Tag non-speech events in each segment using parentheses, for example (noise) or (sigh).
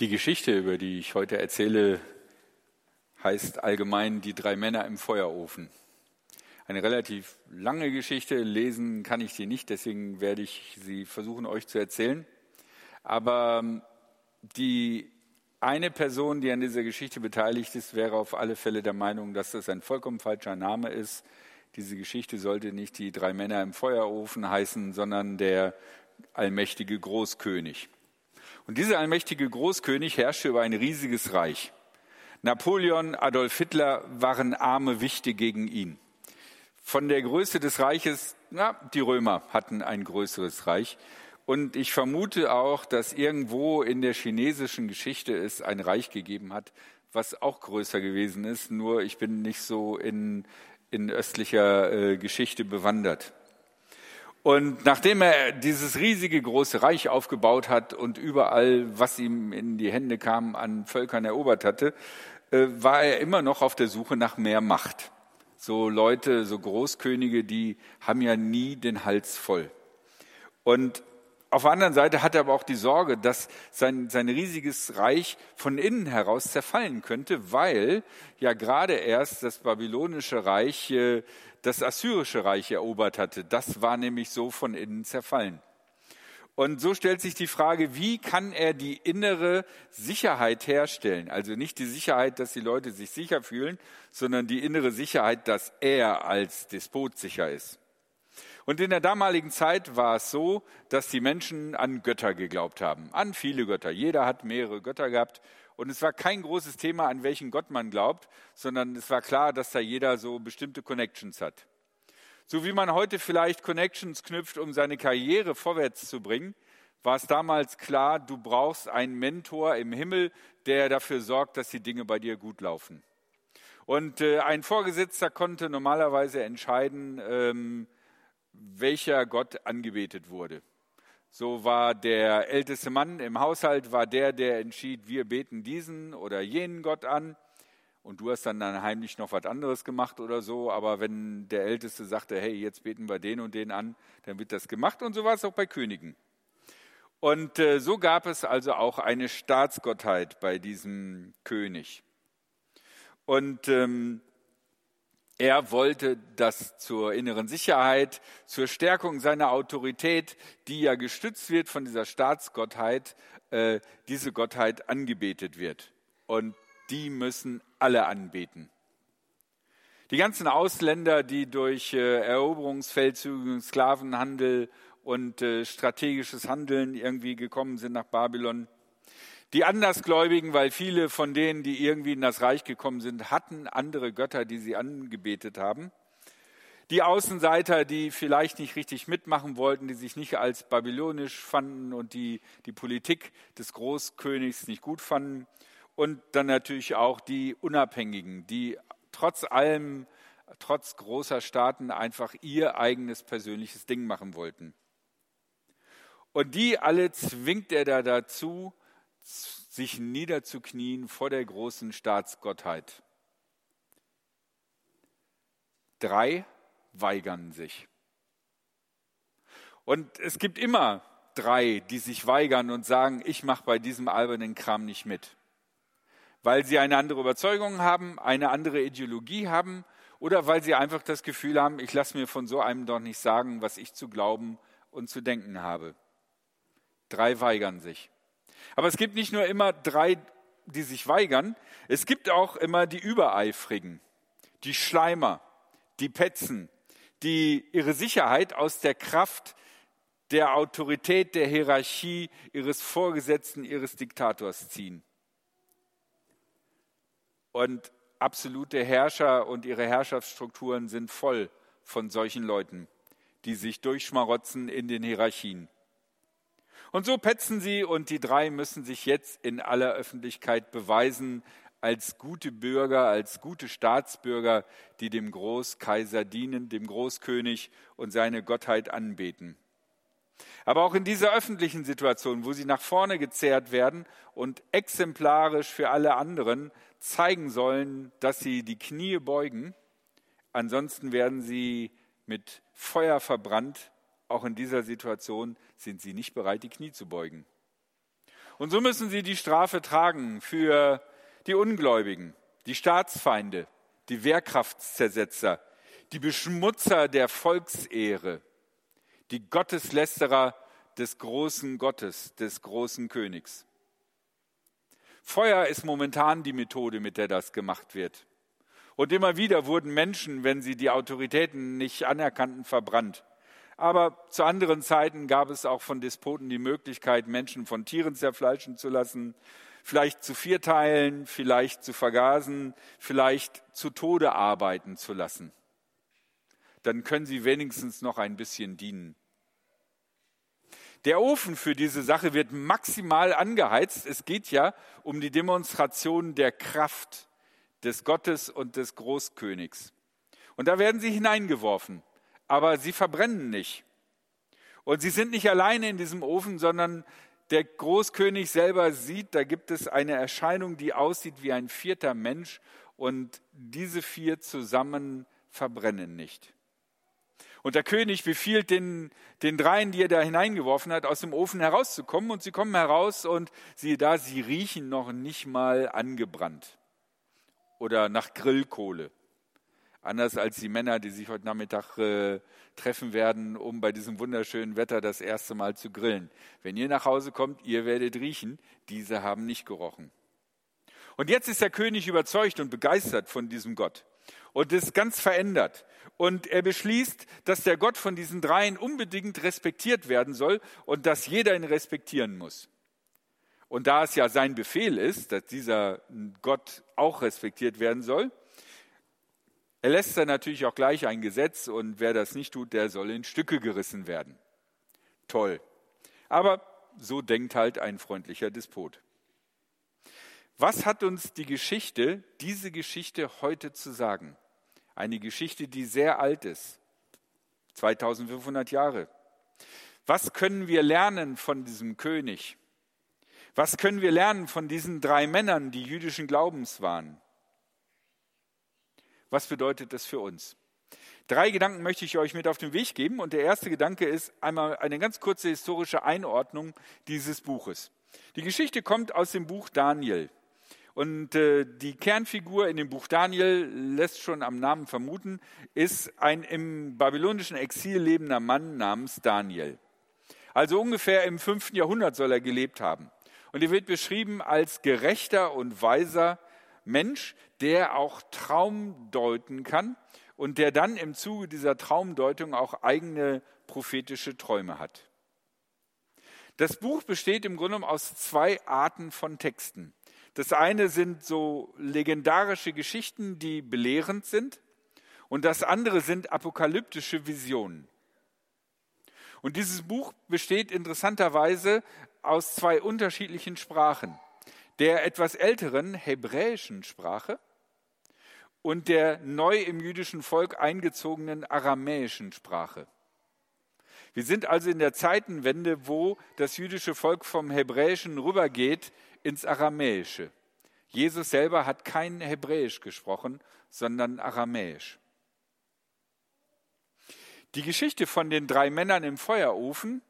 Die Geschichte, über die ich heute erzähle, heißt allgemein die drei Männer im Feuerofen. Eine relativ lange Geschichte, lesen kann ich sie nicht, deswegen werde ich sie versuchen euch zu erzählen. Aber ähm, die eine Person, die an dieser Geschichte beteiligt ist, wäre auf alle Fälle der Meinung, dass das ein vollkommen falscher Name ist. Diese Geschichte sollte nicht die drei Männer im Feuerofen heißen, sondern der allmächtige Großkönig. Und dieser allmächtige Großkönig herrschte über ein riesiges Reich. Napoleon, Adolf Hitler waren arme Wichte gegen ihn. Von der Größe des Reiches, na, die Römer hatten ein größeres Reich. Und ich vermute auch, dass irgendwo in der chinesischen Geschichte es ein Reich gegeben hat, was auch größer gewesen ist. Nur ich bin nicht so in, in östlicher äh, Geschichte bewandert. Und nachdem er dieses riesige große Reich aufgebaut hat und überall, was ihm in die Hände kam, an Völkern erobert hatte, äh, war er immer noch auf der Suche nach mehr Macht. So Leute, so Großkönige, die haben ja nie den Hals voll. Und auf der anderen Seite hat er aber auch die Sorge, dass sein, sein riesiges Reich von innen heraus zerfallen könnte, weil ja gerade erst das babylonische Reich äh, das assyrische Reich erobert hatte. Das war nämlich so von innen zerfallen. Und so stellt sich die Frage, wie kann er die innere Sicherheit herstellen? Also nicht die Sicherheit, dass die Leute sich sicher fühlen, sondern die innere Sicherheit, dass er als Despot sicher ist. Und in der damaligen Zeit war es so, dass die Menschen an Götter geglaubt haben, an viele Götter. Jeder hat mehrere Götter gehabt und es war kein großes Thema, an welchen Gott man glaubt, sondern es war klar, dass da jeder so bestimmte Connections hat. So wie man heute vielleicht Connections knüpft, um seine Karriere vorwärts zu bringen, war es damals klar, du brauchst einen Mentor im Himmel, der dafür sorgt, dass die Dinge bei dir gut laufen. Und äh, ein Vorgesetzter konnte normalerweise entscheiden, ähm, welcher Gott angebetet wurde. So war der älteste Mann im Haushalt, war der, der entschied, wir beten diesen oder jenen Gott an. Und du hast dann, dann heimlich noch was anderes gemacht oder so. Aber wenn der Älteste sagte, hey, jetzt beten wir den und den an, dann wird das gemacht. Und so war es auch bei Königen. Und äh, so gab es also auch eine Staatsgottheit bei diesem König. Und ähm, er wollte das zur inneren Sicherheit, zur Stärkung seiner Autorität, die ja gestützt wird von dieser Staatsgottheit, äh, diese Gottheit angebetet wird. Und die müssen alle anbeten. Die ganzen Ausländer, die durch äh, Eroberungsfeldzüge, Sklavenhandel und äh, strategisches Handeln irgendwie gekommen sind nach Babylon, die Andersgläubigen, weil viele von denen, die irgendwie in das Reich gekommen sind, hatten andere Götter, die sie angebetet haben. Die Außenseiter, die vielleicht nicht richtig mitmachen wollten, die sich nicht als babylonisch fanden und die die Politik des Großkönigs nicht gut fanden. Und dann natürlich auch die Unabhängigen, die trotz allem, trotz großer Staaten einfach ihr eigenes persönliches Ding machen wollten. Und die alle zwingt er da dazu, sich niederzuknien vor der großen Staatsgottheit. Drei weigern sich. Und es gibt immer drei, die sich weigern und sagen, ich mache bei diesem albernen Kram nicht mit. Weil sie eine andere Überzeugung haben, eine andere Ideologie haben oder weil sie einfach das Gefühl haben, ich lasse mir von so einem doch nicht sagen, was ich zu glauben und zu denken habe. Drei weigern sich. Aber es gibt nicht nur immer drei, die sich weigern, es gibt auch immer die Übereifrigen, die Schleimer, die Petzen, die ihre Sicherheit aus der Kraft der Autorität, der Hierarchie ihres Vorgesetzten, ihres Diktators ziehen. Und absolute Herrscher und ihre Herrschaftsstrukturen sind voll von solchen Leuten, die sich durchschmarotzen in den Hierarchien. Und so petzen sie und die drei müssen sich jetzt in aller Öffentlichkeit beweisen als gute Bürger, als gute Staatsbürger, die dem Großkaiser dienen, dem Großkönig und seine Gottheit anbeten. Aber auch in dieser öffentlichen Situation, wo sie nach vorne gezerrt werden und exemplarisch für alle anderen zeigen sollen, dass sie die Knie beugen, ansonsten werden sie mit Feuer verbrannt auch in dieser Situation sind sie nicht bereit, die Knie zu beugen. Und so müssen sie die Strafe tragen für die Ungläubigen, die Staatsfeinde, die Wehrkraftszersetzer, die Beschmutzer der Volksehre, die Gotteslästerer des großen Gottes, des großen Königs. Feuer ist momentan die Methode, mit der das gemacht wird. Und immer wieder wurden Menschen, wenn sie die Autoritäten nicht anerkannten, verbrannt. Aber zu anderen Zeiten gab es auch von Despoten die Möglichkeit, Menschen von Tieren zerfleischen zu lassen, vielleicht zu vierteilen, vielleicht zu vergasen, vielleicht zu Tode arbeiten zu lassen. Dann können sie wenigstens noch ein bisschen dienen. Der Ofen für diese Sache wird maximal angeheizt. Es geht ja um die Demonstration der Kraft des Gottes und des Großkönigs. Und da werden sie hineingeworfen, aber sie verbrennen nicht. Und sie sind nicht alleine in diesem Ofen, sondern der Großkönig selber sieht, da gibt es eine Erscheinung, die aussieht wie ein vierter Mensch und diese vier zusammen verbrennen nicht. Und der König befiehlt den, den dreien, die er da hineingeworfen hat, aus dem Ofen herauszukommen. Und sie kommen heraus und siehe da, sie riechen noch nicht mal angebrannt oder nach Grillkohle. Anders als die Männer, die sich heute Nachmittag äh, treffen werden, um bei diesem wunderschönen Wetter das erste Mal zu grillen. Wenn ihr nach Hause kommt, ihr werdet riechen, diese haben nicht gerochen. Und jetzt ist der König überzeugt und begeistert von diesem Gott und ist ganz verändert. Und er beschließt, dass der Gott von diesen dreien unbedingt respektiert werden soll und dass jeder ihn respektieren muss. Und da es ja sein Befehl ist, dass dieser Gott auch respektiert werden soll, er natürlich auch gleich ein Gesetz und wer das nicht tut, der soll in Stücke gerissen werden. Toll. Aber so denkt halt ein freundlicher Despot. Was hat uns die Geschichte, diese Geschichte heute zu sagen? Eine Geschichte, die sehr alt ist, 2500 Jahre. Was können wir lernen von diesem König? Was können wir lernen von diesen drei Männern, die jüdischen Glaubens waren? Was bedeutet das für uns? Drei Gedanken möchte ich euch mit auf den Weg geben. Und der erste Gedanke ist einmal eine ganz kurze historische Einordnung dieses Buches. Die Geschichte kommt aus dem Buch Daniel. Und äh, die Kernfigur in dem Buch Daniel lässt schon am Namen vermuten, ist ein im babylonischen Exil lebender Mann namens Daniel. Also ungefähr im fünften Jahrhundert soll er gelebt haben. Und er wird beschrieben als gerechter und weiser Mensch, der auch Traum deuten kann und der dann im Zuge dieser Traumdeutung auch eigene prophetische Träume hat. Das Buch besteht im Grunde aus zwei Arten von Texten. Das eine sind so legendarische Geschichten, die belehrend sind, und das andere sind apokalyptische Visionen. Und dieses Buch besteht interessanterweise aus zwei unterschiedlichen Sprachen. Der etwas älteren hebräischen Sprache und der neu im jüdischen Volk eingezogenen aramäischen Sprache. Wir sind also in der Zeitenwende, wo das jüdische Volk vom Hebräischen rübergeht ins Aramäische. Jesus selber hat kein Hebräisch gesprochen, sondern Aramäisch. Die Geschichte von den drei Männern im Feuerofen,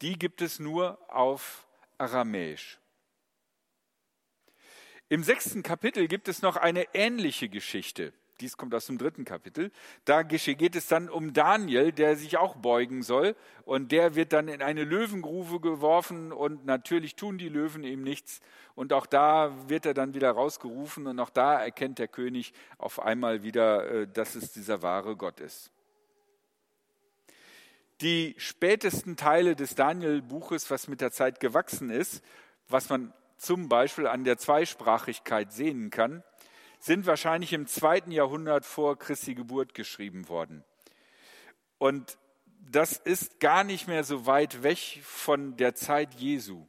die gibt es nur auf Aramäisch. Im sechsten Kapitel gibt es noch eine ähnliche Geschichte. Dies kommt aus dem dritten Kapitel, da geht es dann um Daniel, der sich auch beugen soll. Und der wird dann in eine Löwengrube geworfen. Und natürlich tun die Löwen ihm nichts. Und auch da wird er dann wieder rausgerufen. Und auch da erkennt der König auf einmal wieder, äh, dass es dieser wahre Gott ist. Die spätesten Teile des Daniel-Buches, was mit der Zeit gewachsen ist, was man zum Beispiel an der Zweisprachigkeit sehen kann, sind wahrscheinlich im zweiten Jahrhundert vor Christi Geburt geschrieben worden. Und das ist gar nicht mehr so weit weg von der Zeit Jesu.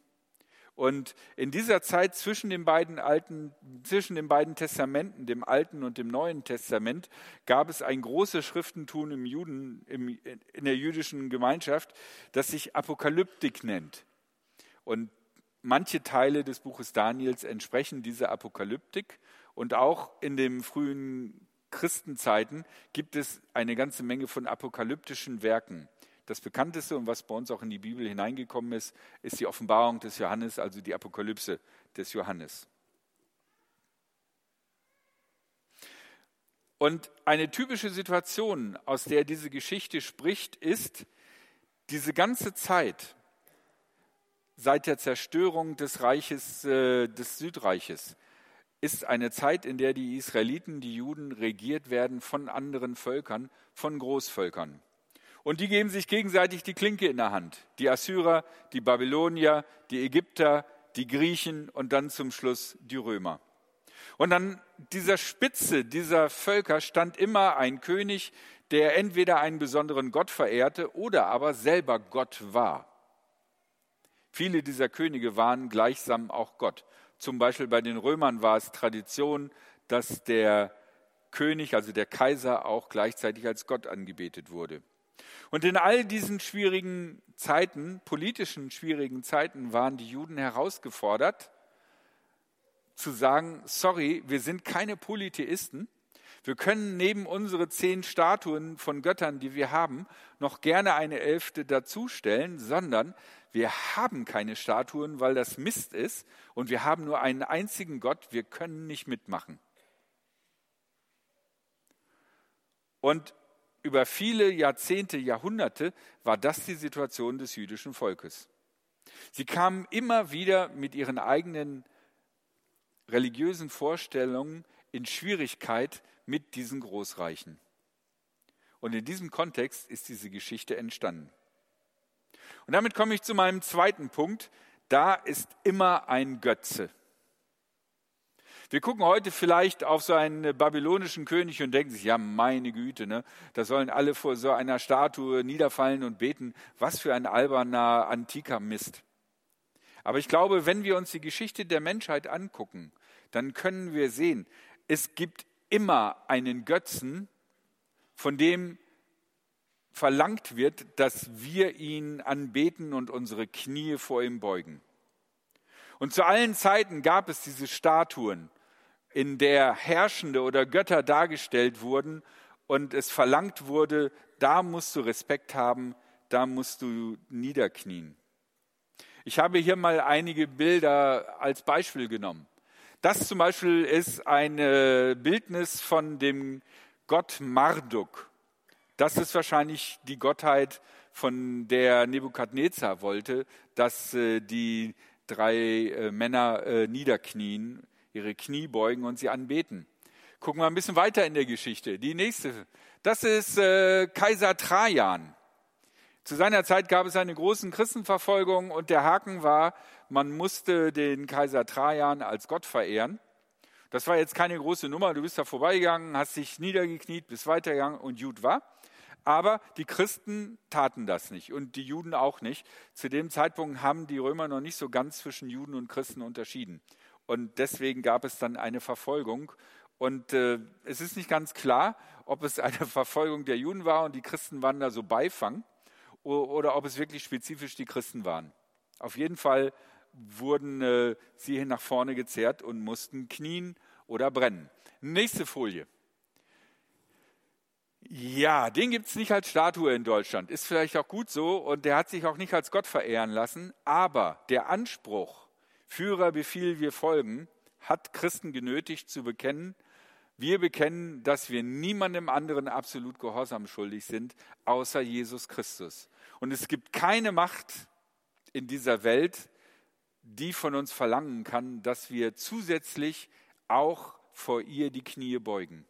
Und in dieser Zeit zwischen den beiden alten, zwischen den beiden Testamenten, dem Alten und dem Neuen Testament, gab es ein großes Schriftentun im Juden, im, in der jüdischen Gemeinschaft, das sich Apokalyptik nennt. Und manche Teile des Buches Daniels entsprechen dieser Apokalyptik und auch in den frühen Christenzeiten gibt es eine ganze Menge von apokalyptischen Werken, Das bekannteste und was bei uns auch in die Bibel hineingekommen ist, ist die Offenbarung des Johannes, also die Apokalypse des Johannes. Und eine typische Situation, aus der diese Geschichte spricht, ist diese ganze Zeit seit der Zerstörung des Reiches, äh, des Südreiches, ist eine Zeit, in der die Israeliten, die Juden regiert werden von anderen Völkern, von Großvölkern. Und die geben sich gegenseitig die Klinke in der Hand. Die Assyrer, die Babylonier, die Ägypter, die Griechen und dann zum Schluss die Römer. Und an dieser Spitze dieser Völker stand immer ein König, der entweder einen besonderen Gott verehrte oder aber selber Gott war. Viele dieser Könige waren gleichsam auch Gott. Zum Beispiel bei den Römern war es Tradition, dass der König, also der Kaiser, auch gleichzeitig als Gott angebetet wurde. Und in all diesen schwierigen Zeiten, politischen schwierigen Zeiten, waren die Juden herausgefordert, zu sagen, sorry, wir sind keine Polytheisten. Wir können neben unsere zehn Statuen von Göttern, die wir haben, noch gerne eine elfte dazustellen, sondern wir haben keine Statuen, weil das Mist ist und wir haben nur einen einzigen Gott, wir können nicht mitmachen. Und über viele Jahrzehnte, Jahrhunderte war das die Situation des jüdischen Volkes. Sie kamen immer wieder mit ihren eigenen religiösen Vorstellungen in Schwierigkeit mit diesen Großreichen. Und in diesem Kontext ist diese Geschichte entstanden. Und damit komme ich zu meinem zweiten Punkt. Da ist immer ein Götze. Wir gucken heute vielleicht auf so einen babylonischen König und denken sich, ja, meine Güte, ne, da sollen alle vor so einer Statue niederfallen und beten. Was für ein alberner, antiker Mist. Aber ich glaube, wenn wir uns die Geschichte der Menschheit angucken, dann können wir sehen, es gibt immer einen Götzen, von dem verlangt wird, dass wir ihn anbeten und unsere Knie vor ihm beugen. Und zu allen Zeiten gab es diese Statuen, in der Herrschende oder Götter dargestellt wurden und es verlangt wurde, da musst du Respekt haben, da musst du niederknien. Ich habe hier mal einige Bilder als Beispiel genommen. Das zum Beispiel ist ein Bildnis von dem Gott Marduk. Das ist wahrscheinlich die Gottheit, von der Nebukadnezar wollte, dass äh, die drei äh, Männer äh, niederknien, ihre Knie beugen und sie anbeten. Gucken wir ein bisschen weiter in der Geschichte. Die nächste, das ist Kaiser Trajan. Zu seiner Zeit gab es eine große Christenverfolgung und der Haken war, man musste den Kaiser Trajan als Gott verehren. Das war jetzt keine große Nummer. Du bist da vorbeigegangen, hast dich niedergekniet, bist weitergegangen und gut war. Aber die Christen taten das nicht und die Juden auch nicht. Zu dem Zeitpunkt haben die Römer noch nicht so ganz zwischen Juden und Christen unterschieden. Und deswegen gab es dann eine Verfolgung. Und äh, es ist nicht ganz klar, ob es eine (laughs) Verfolgung der Juden war und die Christen waren da so Beifang oder ob es wirklich spezifisch die Christen waren. Auf jeden Fall wurden äh, sie nach vorne gezerrt und mussten knien oder brennen. Nächste Folie. Ja, den gibt es nicht als Statue in Deutschland. Ist vielleicht auch gut so und der hat sich auch nicht als Gott verehren lassen. Aber der Anspruch, Führer befiehl, wir folgen, hat Christen genötigt zu bekennen, wir bekennen, dass wir niemandem anderen absolut Gehorsam schuldig sind, außer Jesus Christus. Und es gibt keine Macht in dieser Welt, die von uns verlangen kann, dass wir zusätzlich auch vor ihr die Knie beugen.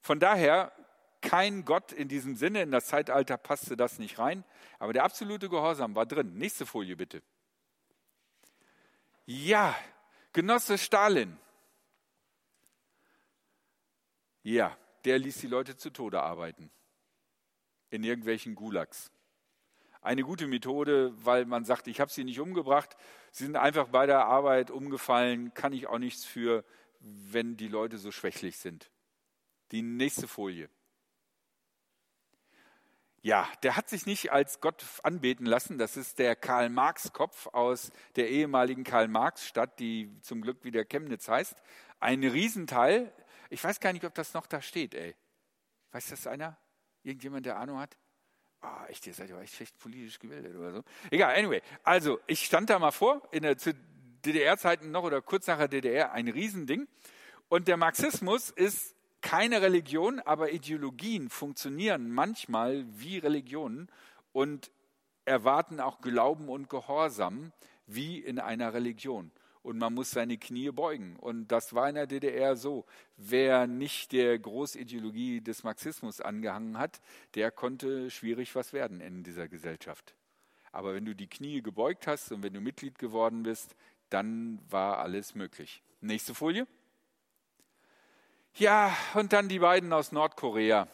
Von daher kein Gott in diesem Sinne. In das Zeitalter passte das nicht rein. Aber der absolute Gehorsam war drin. Nächste Folie bitte. Ja, Genosse Stalin. Ja, der ließ die Leute zu Tode arbeiten. In irgendwelchen Gulags. Eine gute Methode, weil man sagt, ich habe sie nicht umgebracht. Sie sind einfach bei der Arbeit umgefallen. Kann ich auch nichts für, wenn die Leute so schwächlich sind. Die nächste Folie. Ja, der hat sich nicht als Gott anbeten lassen. Das ist der Karl-Marx-Kopf aus der ehemaligen Karl-Marx-Stadt, die zum Glück wieder Chemnitz heißt. Ein Riesenteil. Ich weiß gar nicht, ob das noch da steht, ey. Weiß das einer? Irgendjemand, der Ahnung hat? Oh, echt, ihr seid ja echt schlecht politisch gebildet oder so. Egal, anyway. Also, ich stand da mal vor, in der DDR-Zeiten noch oder kurz nach der DDR, ein Riesending. Und der Marxismus ist keine Religion, aber Ideologien funktionieren manchmal wie Religionen und erwarten auch Glauben und Gehorsam wie in einer Religion und man muss seine Knie beugen. Und das war in der DDR so. Wer nicht der Großideologie des Marxismus angehangen hat, der konnte schwierig was werden in dieser Gesellschaft. Aber wenn du die Knie gebeugt hast und wenn du Mitglied geworden bist, dann war alles möglich. Nächste Folie. Ja, und dann die beiden aus Nordkorea.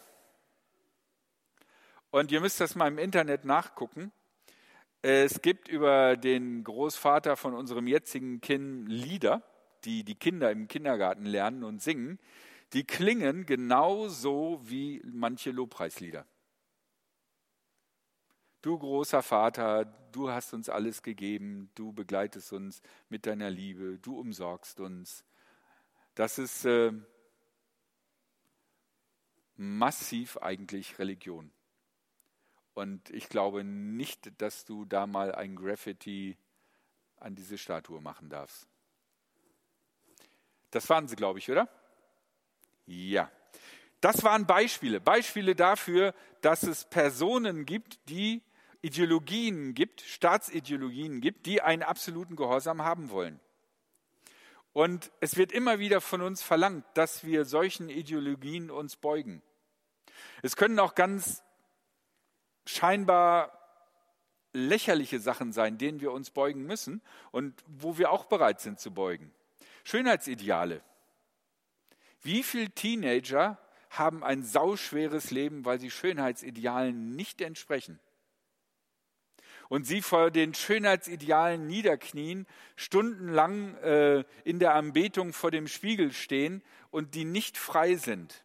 Und ihr müsst das mal im Internet nachgucken. Es gibt über den Großvater von unserem jetzigen Kind Lieder, die die Kinder im Kindergarten lernen und singen. Die klingen genauso wie manche Lobpreislieder. Du großer Vater, du hast uns alles gegeben, du begleitest uns mit deiner Liebe, du umsorgst uns. Das ist äh, massiv eigentlich Religion. Und ich glaube nicht, dass du da mal ein Graffiti an diese Statue machen darfst. Das waren sie, glaube ich, oder? Ja. Das waren Beispiele. Beispiele dafür, dass es Personen gibt, die Ideologien gibt, Staatsideologien gibt, die einen absoluten Gehorsam haben wollen. Und es wird immer wieder von uns verlangt, dass wir solchen Ideologien uns beugen. Es können auch ganz scheinbar lächerliche Sachen sein, denen wir uns beugen müssen und wo wir auch bereit sind zu beugen. Schönheitsideale. Wie viele Teenager haben ein sauschweres Leben, weil sie Schönheitsidealen nicht entsprechen? Und sie vor den Schönheitsidealen niederknien, stundenlang äh, in der Anbetung vor dem Spiegel stehen und die nicht frei sind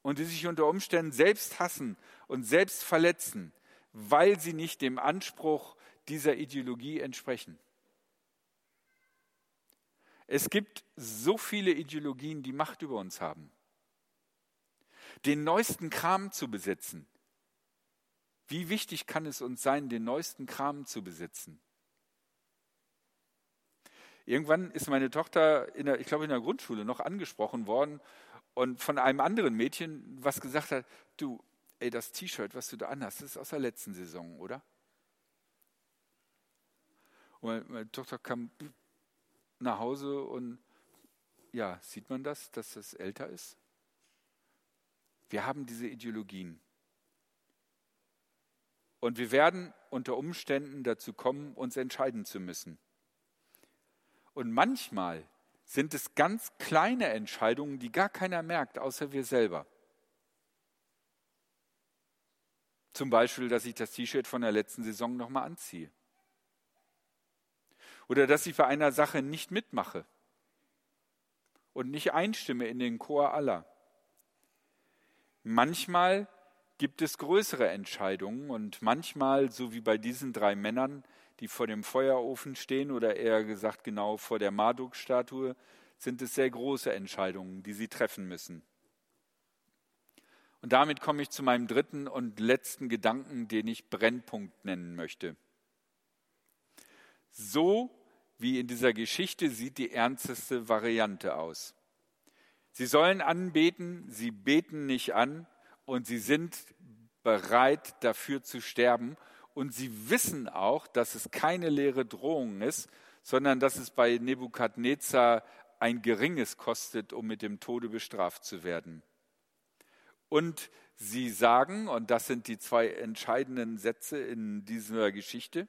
und die sich unter Umständen selbst hassen und selbst verletzen, weil sie nicht dem Anspruch dieser Ideologie entsprechen. Es gibt so viele Ideologien, die Macht über uns haben. Den neuesten Kram zu besitzen. Wie wichtig kann es uns sein, den neuesten Kram zu besitzen? Irgendwann ist meine Tochter, der, ich glaube in der Grundschule, noch angesprochen worden und von einem anderen Mädchen, was gesagt hat, du, ey, das T-Shirt, was du da anhast, das ist aus der letzten Saison, oder? Und meine, meine Tochter kam nach Hause und ja, sieht man das, dass das älter ist? Wir haben diese Ideologien. Und wir werden unter Umständen dazu kommen, uns entscheiden zu müssen. Und manchmal sind es ganz kleine Entscheidungen, die gar keiner merkt, außer wir selber. Zum Beispiel, dass ich das T-Shirt von der letzten Saison nochmal anziehe. Oder dass ich bei einer Sache nicht mitmache und nicht einstimme in den Chor aller. Manchmal gibt es größere Entscheidungen und manchmal, so wie bei diesen drei Männern, die vor dem Feuerofen stehen oder eher gesagt genau vor der Marduk-Statue, sind es sehr große Entscheidungen, die sie treffen müssen. Und damit komme ich zu meinem dritten und letzten Gedanken, den ich Brennpunkt nennen möchte. So wie in dieser Geschichte sieht die ernsteste Variante aus. Sie sollen anbeten, sie beten nicht an und sie sind bereit dafür zu sterben und sie wissen auch, dass es keine leere Drohung ist, sondern dass es bei Nebukadnezar ein geringes kostet, um mit dem Tode bestraft zu werden. Und sie sagen, und das sind die zwei entscheidenden Sätze in dieser Geschichte,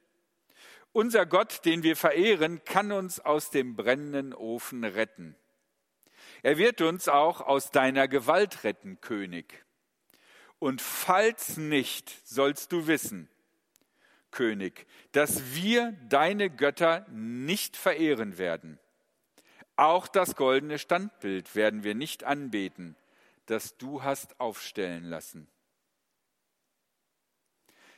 unser Gott, den wir verehren, kann uns aus dem brennenden Ofen retten. Er wird uns auch aus deiner Gewalt retten, König. Und falls nicht, sollst du wissen, König, dass wir deine Götter nicht verehren werden. Auch das goldene Standbild werden wir nicht anbeten, das du hast aufstellen lassen.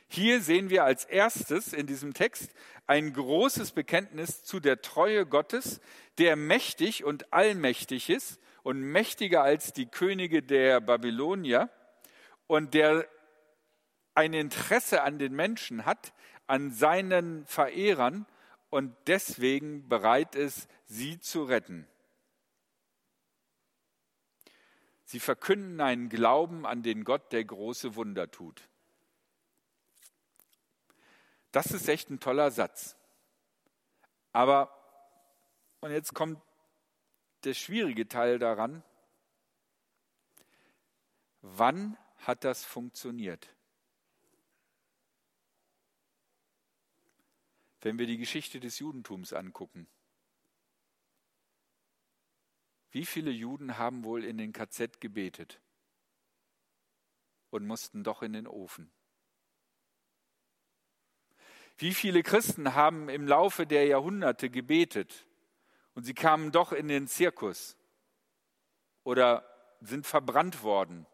Hier sehen wir als erstes in diesem Text ein großes Bekenntnis zu der Treue Gottes, der mächtig und allmächtig ist und mächtiger als die Könige der Babylonier und der ein Interesse an den Menschen hat, an seinen Verehrern und deswegen bereit ist, sie zu retten. Sie verkünden einen Glauben an den Gott, der große Wunder tut. Das ist echt ein toller Satz. Aber, und jetzt kommt der schwierige Teil daran, wann hat das funktioniert? Wenn wir die Geschichte des Judentums angucken. Wie viele Juden haben wohl in den KZ gebetet und mussten doch in den Ofen? Wie viele Christen haben im Laufe der Jahrhunderte gebetet und sie kamen doch in den Zirkus oder sind verbrannt worden,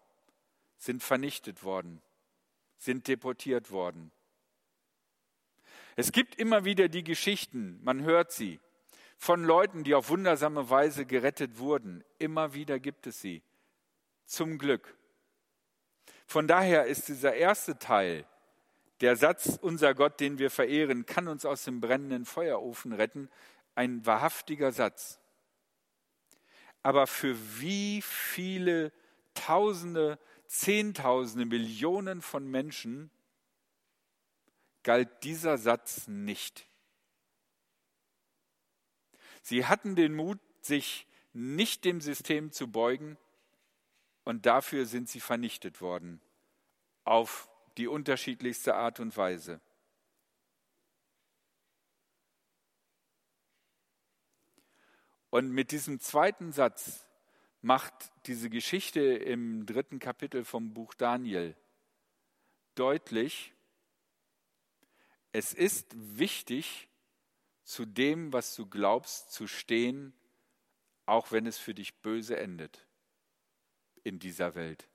sind vernichtet worden, sind deportiert worden? Es gibt immer wieder die Geschichten, man hört sie, von Leuten, die auf wundersame Weise gerettet wurden. Immer wieder gibt es sie. Zum Glück. Von daher ist dieser erste Teil, der Satz, unser Gott, den wir verehren, kann uns aus dem brennenden Feuerofen retten, ein wahrhaftiger Satz. Aber für wie viele Tausende, Zehntausende, Millionen von Menschen galt dieser Satz nicht? Sie hatten den Mut, sich nicht dem System zu beugen und dafür sind sie vernichtet worden auf die unterschiedlichste Art und Weise. Und mit diesem zweiten Satz macht diese Geschichte im dritten Kapitel vom Buch Daniel deutlich, es ist wichtig, zu dem, was du glaubst, zu stehen, auch wenn es für dich böse endet in dieser Welt.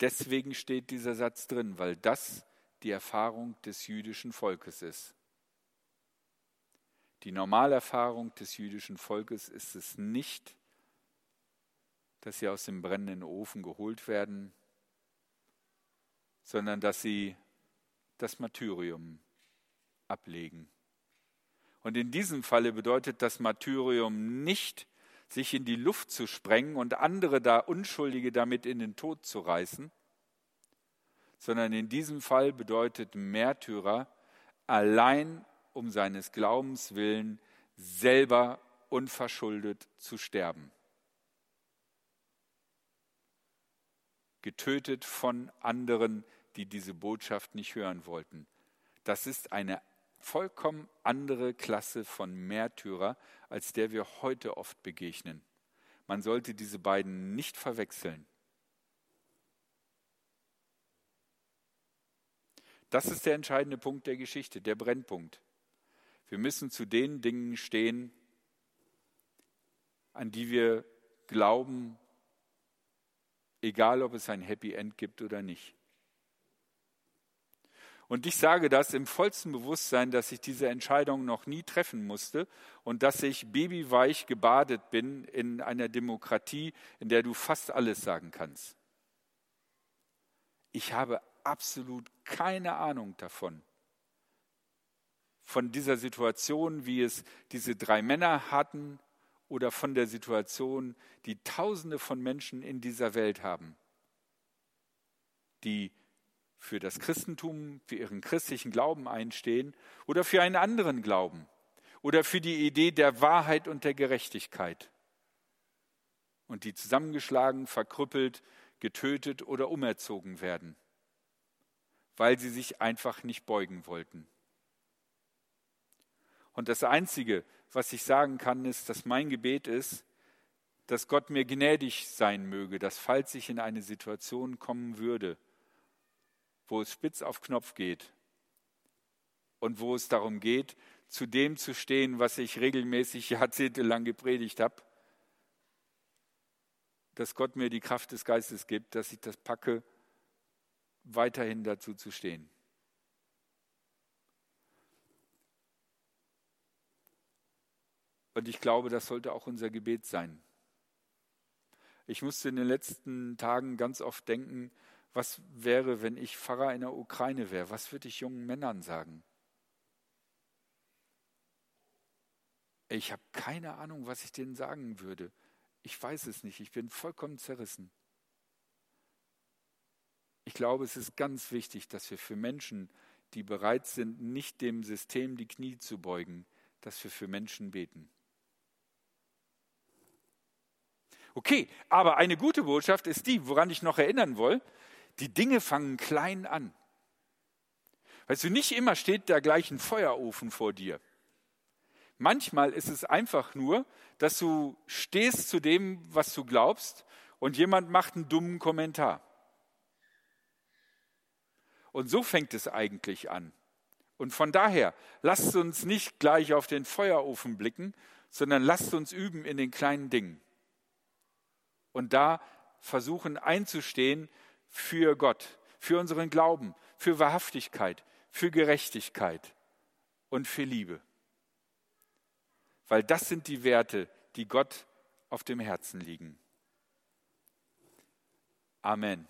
Deswegen steht dieser Satz drin, weil das die Erfahrung des jüdischen Volkes ist. Die Normalerfahrung des jüdischen Volkes ist es nicht, dass sie aus dem brennenden Ofen geholt werden, sondern dass sie das Martyrium ablegen. Und in diesem Falle bedeutet das Martyrium nicht, sich in die Luft zu sprengen und andere da Unschuldige damit in den Tod zu reißen, sondern in diesem Fall bedeutet Märtyrer allein um seines Glaubens willen selber unverschuldet zu sterben. Getötet von anderen, die diese Botschaft nicht hören wollten. Das ist eine vollkommen andere Klasse von Märtyrer, als der wir heute oft begegnen. Man sollte diese beiden nicht verwechseln. Das ist der entscheidende Punkt der Geschichte, der Brennpunkt. Wir müssen zu den Dingen stehen, an die wir glauben egal ob es ein Happy End gibt oder nicht. Und ich sage das im vollsten Bewusstsein, dass ich diese Entscheidung noch nie treffen musste und dass ich babyweich gebadet bin in einer Demokratie, in der du fast alles sagen kannst. Ich habe absolut keine Ahnung davon, von dieser Situation, wie es diese drei Männer hatten oder von der Situation, die Tausende von Menschen in dieser Welt haben, die für das Christentum, für ihren christlichen Glauben einstehen oder für einen anderen Glauben oder für die Idee der Wahrheit und der Gerechtigkeit und die zusammengeschlagen, verkrüppelt, getötet oder umerzogen werden, weil sie sich einfach nicht beugen wollten. Und das Einzige, was ich sagen kann, ist, dass mein Gebet ist, dass Gott mir gnädig sein möge, dass falls ich in eine Situation kommen würde, wo es spitz auf Knopf geht und wo es darum geht, zu dem zu stehen, was ich regelmäßig (laughs) jahrzehntelang gepredigt habe, dass Gott mir die Kraft des Geistes gibt, dass ich das packe, weiterhin dazu zu stehen. Und ich glaube, das sollte auch unser Gebet sein. Ich musste in den letzten Tagen ganz oft denken, was wäre, wenn ich Pfarrer in der Ukraine wäre? Was würde ich jungen Männern sagen? Ich habe keine Ahnung, was ich denen sagen würde. Ich weiß es nicht. Ich bin vollkommen zerrissen. Ich glaube, es ist ganz wichtig, dass wir für Menschen, die bereit sind, nicht dem System die Knie zu beugen, dass wir für Menschen beten. Okay, aber eine gute Botschaft ist die, woran ich noch erinnern will, die Dinge fangen klein an. Weißt du, nicht immer steht da gleich ein Feuerofen vor dir. Manchmal ist es einfach nur, dass du stehst zu dem, was du glaubst und jemand macht einen dummen Kommentar. Und so fängt es eigentlich an. Und von daher, lasst uns nicht gleich auf den Feuerofen blicken, sondern lasst uns üben in den kleinen Dingen. Und da versuchen einzustehen für Gott, für unseren Glauben, für Wahrhaftigkeit, für Gerechtigkeit und für Liebe weil das sind die Werte, die Gott auf dem Herzen liegen. Amen.